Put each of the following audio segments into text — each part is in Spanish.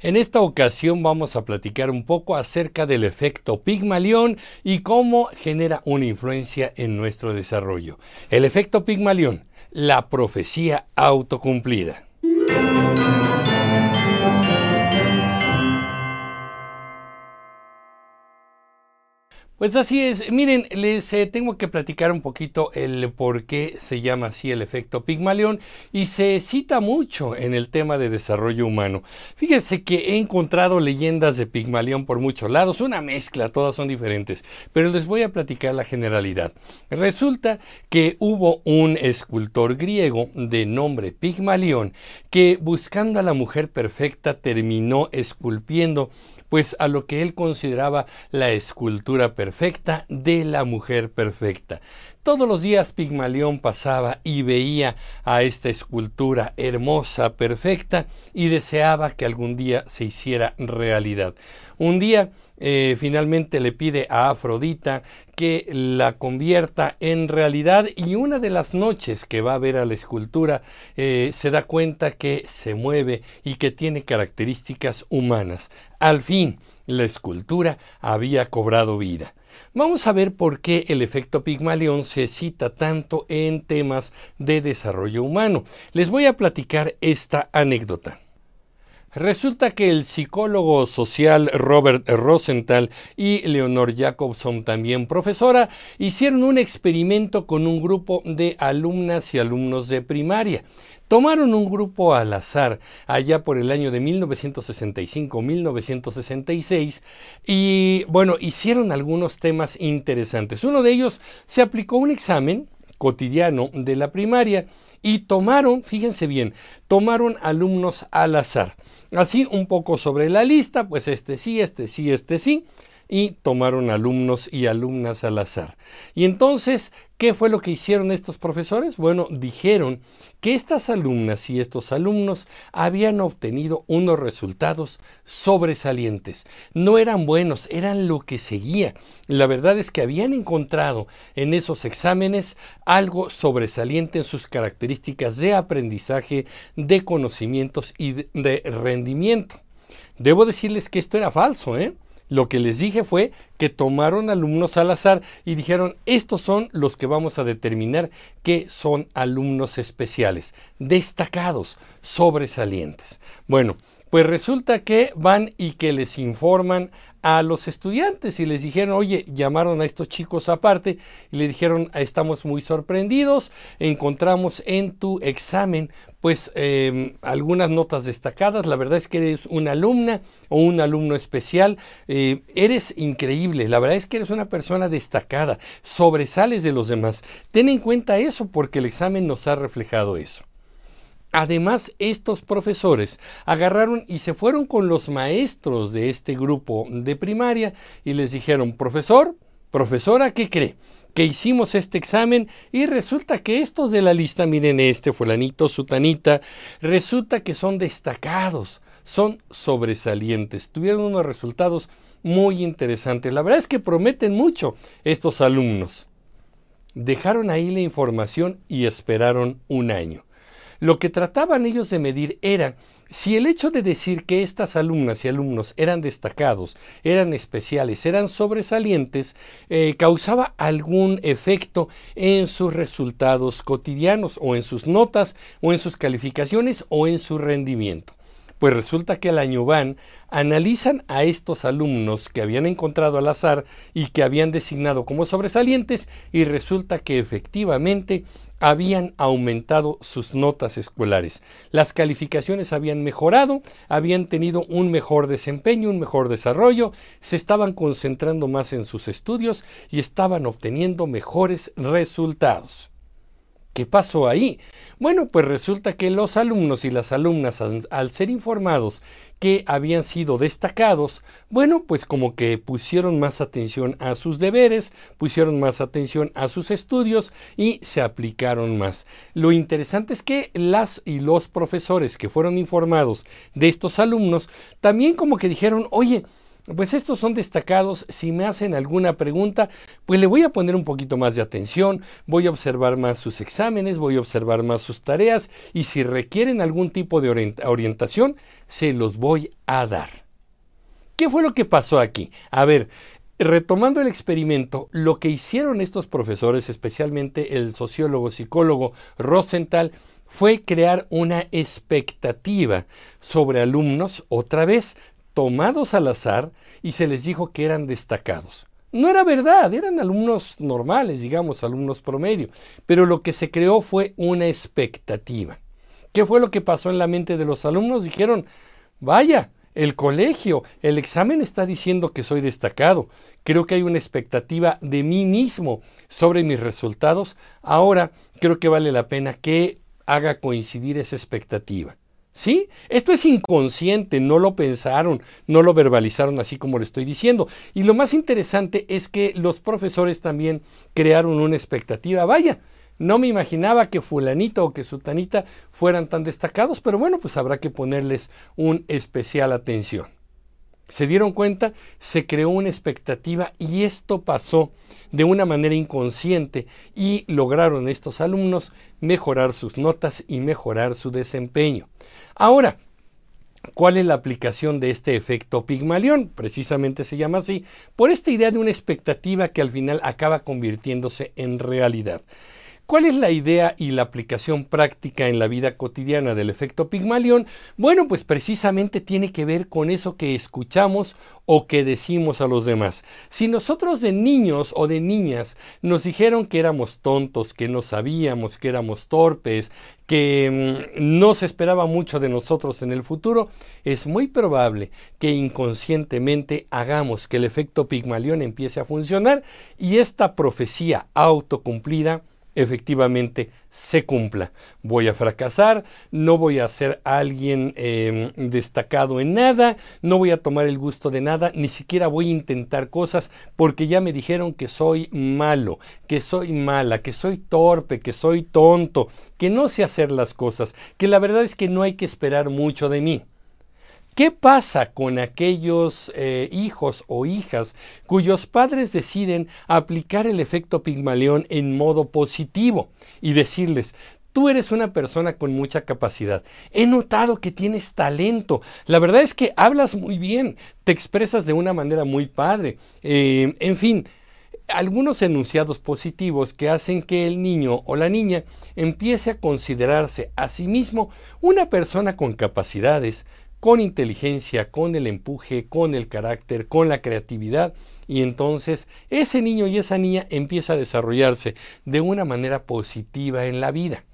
En esta ocasión vamos a platicar un poco acerca del efecto Pigmalión y cómo genera una influencia en nuestro desarrollo. El efecto Pigmalión, la profecía autocumplida. Pues así es. Miren, les eh, tengo que platicar un poquito el por qué se llama así el efecto Pigmalión y se cita mucho en el tema de desarrollo humano. Fíjense que he encontrado leyendas de Pigmalión por muchos lados, una mezcla, todas son diferentes, pero les voy a platicar la generalidad. Resulta que hubo un escultor griego de nombre Pigmalión que buscando a la mujer perfecta terminó esculpiendo pues a lo que él consideraba la escultura perfecta de la mujer perfecta. Todos los días Pigmalión pasaba y veía a esta escultura hermosa, perfecta, y deseaba que algún día se hiciera realidad. Un día eh, finalmente le pide a Afrodita que la convierta en realidad y una de las noches que va a ver a la escultura eh, se da cuenta que se mueve y que tiene características humanas. Al fin, la escultura había cobrado vida. Vamos a ver por qué el efecto Pigmalión se cita tanto en temas de desarrollo humano. Les voy a platicar esta anécdota. Resulta que el psicólogo social Robert Rosenthal y Leonor Jacobson, también profesora, hicieron un experimento con un grupo de alumnas y alumnos de primaria. Tomaron un grupo al azar allá por el año de 1965-1966 y bueno, hicieron algunos temas interesantes. Uno de ellos se aplicó un examen cotidiano de la primaria y tomaron, fíjense bien, tomaron alumnos al azar. Así un poco sobre la lista, pues este sí, este sí, este sí y tomaron alumnos y alumnas al azar. Y entonces, ¿qué fue lo que hicieron estos profesores? Bueno, dijeron que estas alumnas y estos alumnos habían obtenido unos resultados sobresalientes. No eran buenos, eran lo que seguía. La verdad es que habían encontrado en esos exámenes algo sobresaliente en sus características de aprendizaje, de conocimientos y de rendimiento. Debo decirles que esto era falso, ¿eh? Lo que les dije fue que tomaron alumnos al azar y dijeron, estos son los que vamos a determinar que son alumnos especiales, destacados, sobresalientes. Bueno, pues resulta que van y que les informan a los estudiantes y les dijeron, oye, llamaron a estos chicos aparte y le dijeron, estamos muy sorprendidos, encontramos en tu examen pues em, algunas notas destacadas, la verdad es que eres una alumna o un alumno especial, eh, eres increíble, la verdad es que eres una persona destacada, sobresales de los demás. Ten en cuenta eso porque el examen nos ha reflejado eso. Además, estos profesores agarraron y se fueron con los maestros de este grupo de primaria y les dijeron, profesor, profesora, ¿qué cree? Que hicimos este examen y resulta que estos de la lista, miren este, fulanito, sutanita, resulta que son destacados, son sobresalientes, tuvieron unos resultados muy interesantes. La verdad es que prometen mucho estos alumnos. Dejaron ahí la información y esperaron un año. Lo que trataban ellos de medir era si el hecho de decir que estas alumnas y alumnos eran destacados, eran especiales, eran sobresalientes, eh, causaba algún efecto en sus resultados cotidianos o en sus notas o en sus calificaciones o en su rendimiento. Pues resulta que al año van, analizan a estos alumnos que habían encontrado al azar y que habían designado como sobresalientes y resulta que efectivamente habían aumentado sus notas escolares. Las calificaciones habían mejorado, habían tenido un mejor desempeño, un mejor desarrollo, se estaban concentrando más en sus estudios y estaban obteniendo mejores resultados. ¿Qué pasó ahí? Bueno, pues resulta que los alumnos y las alumnas, al, ser informados que habían sido destacados, bueno, pues como que pusieron más atención a sus deberes, pusieron más atención a sus estudios y se aplicaron más. Lo interesante es que las y los profesores que fueron informados de estos alumnos también como que dijeron, oye, pues estos son destacados. Si me hacen alguna pregunta, pues le voy a poner un poquito más de atención, voy a observar más sus exámenes, voy a observar más sus tareas y si requieren algún tipo de orientación, se los voy a dar. ¿Qué fue lo que pasó aquí? A ver, retomando el experimento, lo que hicieron estos profesores, especialmente el sociólogo psicólogo Rosenthal, fue crear una expectativa sobre alumnos, otra vez tomados al azar, y se les dijo que eran destacados. No era verdad, eran alumnos normales, digamos, alumnos promedio, pero lo que se creó fue una expectativa. ¿Qué fue lo que pasó en la mente de los alumnos? Dijeron, vaya, el colegio, el examen está diciendo que soy destacado. Creo que hay una expectativa de mí mismo sobre mis resultados. Ahora creo que vale la pena que haga coincidir esa expectativa. ¿Sí? Esto es inconsciente, no lo pensaron, no lo verbalizaron así como lo estoy diciendo. Y lo más interesante es que los profesores también crearon una expectativa. Vaya, no me imaginaba que fulanito o que sutanita fueran tan destacados, pero bueno, pues habrá que ponerles un especial atención. Se dieron cuenta, se creó una expectativa y esto pasó de una manera inconsciente y lograron estos alumnos mejorar sus notas y mejorar su desempeño. Ahora, ¿Cuál es la aplicación de este efecto Pigmalión? Precisamente se llama así, por esta idea de una expectativa que al final acaba convirtiéndose en realidad. ¿Cuál es la idea y la aplicación práctica en la vida cotidiana del efecto Pigmalión? Bueno, pues precisamente tiene que ver con eso que escuchamos o que decimos a los demás. Si nosotros de niños o de niñas nos dijeron que éramos tontos, que no sabíamos, que éramos torpes, que mm, no se esperaba mucho de nosotros en el futuro, es muy probable que inconscientemente hagamos que el efecto Pigmalión empiece a funcionar y esta profecía autocumplida efectivamente se cumpla. Voy a fracasar, no voy a ser alguien em, destacado en nada, no voy a tomar el gusto de nada, ni siquiera voy a intentar cosas porque ya me dijeron que soy malo, que soy mala, que soy torpe, que soy tonto, que no sé hacer las cosas, que la verdad es que no hay que esperar mucho de mí. ¿Qué pasa con aquellos eh, hijos o hijas cuyos padres deciden aplicar el efecto Pigmalión en modo positivo y decirles, tú eres una persona con mucha capacidad. He notado que tienes talento. La verdad es que hablas muy bien, te expresas de una manera muy padre. Eh, en fin, algunos enunciados positivos que hacen que el niño o la niña empiece a considerarse a sí mismo una persona con capacidades, con inteligencia, con el empuje, con el carácter, con la creatividad, y entonces ese niño y esa niña empieza a desarrollarse de una manera positiva en la vida.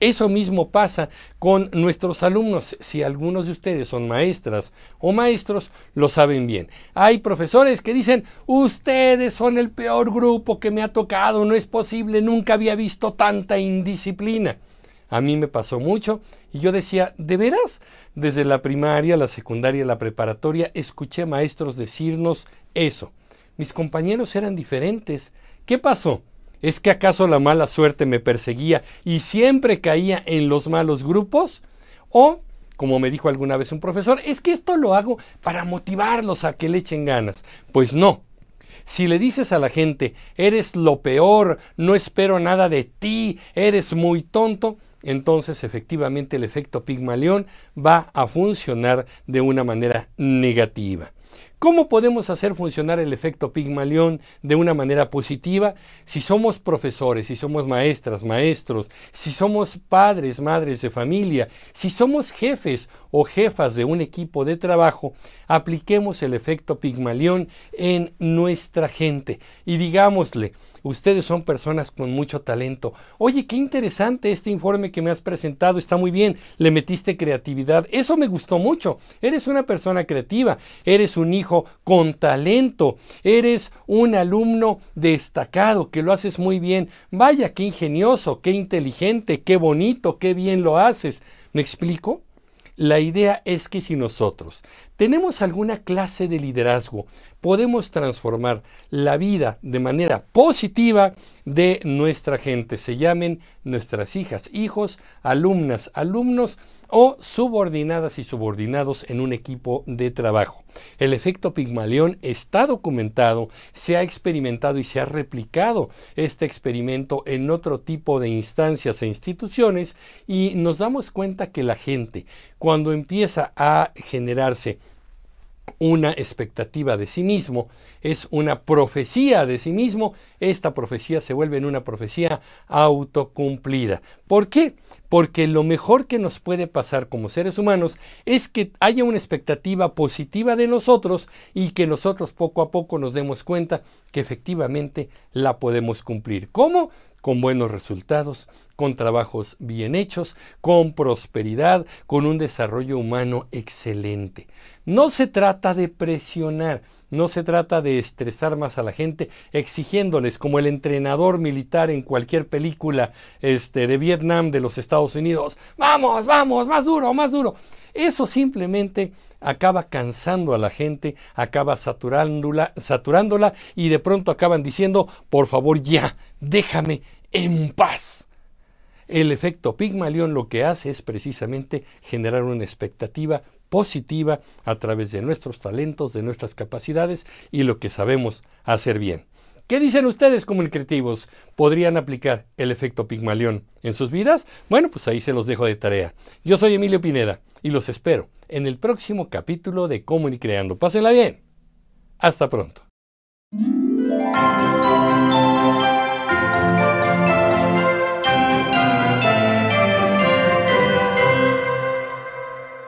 Eso mismo pasa con nuestros alumnos. Si algunos de ustedes son maestras o maestros, lo saben bien. Hay profesores que dicen, ustedes son el peor grupo que me ha tocado, no es posible, nunca había visto tanta indisciplina. A mí me pasó mucho y yo decía, ¿de veras? Desde la primaria, la secundaria, la preparatoria, escuché maestros decirnos eso. Mis compañeros eran diferentes. ¿Qué pasó? ¿Es que acaso la mala suerte me perseguía y siempre caía en los malos grupos? ¿O, como me dijo alguna vez un profesor, es que esto lo hago para motivarlos a que le echen ganas? Pues no. Si le dices a la gente, eres lo peor, no espero nada de ti, eres muy tonto, entonces efectivamente el efecto Pigmalión va a funcionar de una manera negativa. ¿Cómo podemos hacer funcionar el efecto Pigmalión de una manera positiva? Si somos profesores, si somos maestras, maestros, si somos padres, madres de familia, si somos jefes o jefas de un equipo de trabajo, apliquemos el efecto Pigmalión en nuestra gente y digámosle, ustedes son personas con mucho talento. Oye, qué interesante este informe que me has presentado, está muy bien, le metiste creatividad, eso me gustó mucho. Eres una persona creativa, eres un hijo con talento, eres un alumno destacado, que lo haces muy bien. Vaya, qué ingenioso, qué inteligente, qué bonito, qué bien lo haces. ¿Me explico? La idea es que si nosotros tenemos alguna clase de liderazgo, podemos transformar la vida de manera positiva de nuestra gente, se llamen nuestras hijas, hijos, alumnas, alumnos o subordinadas y subordinados en un equipo de trabajo. El efecto Pigmalión está documentado, se ha experimentado y se ha replicado este experimento en otro tipo de instancias e instituciones y nos damos cuenta que la gente cuando empieza a generarse una expectativa de sí mismo, es una profecía de sí mismo, esta profecía se vuelve en una profecía autocumplida. ¿Por qué? Porque lo mejor que nos puede pasar como seres humanos es que haya una expectativa positiva de nosotros y que nosotros poco a poco nos demos cuenta que efectivamente la podemos cumplir. ¿Cómo? con buenos resultados, con trabajos bien hechos, con prosperidad, con un desarrollo humano excelente. No se trata de presionar, no se trata de estresar más a la gente exigiéndoles como el entrenador militar en cualquier película este, de Vietnam de los Estados Unidos, vamos, vamos, más duro, más duro. Eso simplemente acaba cansando a la gente, acaba saturándola, saturándola y de pronto acaban diciendo, por favor ya, déjame en paz. El efecto Pigmalión lo que hace es precisamente generar una expectativa positiva a través de nuestros talentos, de nuestras capacidades y lo que sabemos hacer bien. ¿Qué dicen ustedes comunicativos? ¿Podrían aplicar el efecto Pigmalión en sus vidas? Bueno, pues ahí se los dejo de tarea. Yo soy Emilio Pineda y los espero en el próximo capítulo de Comunicreando. Pásenla bien. Hasta pronto.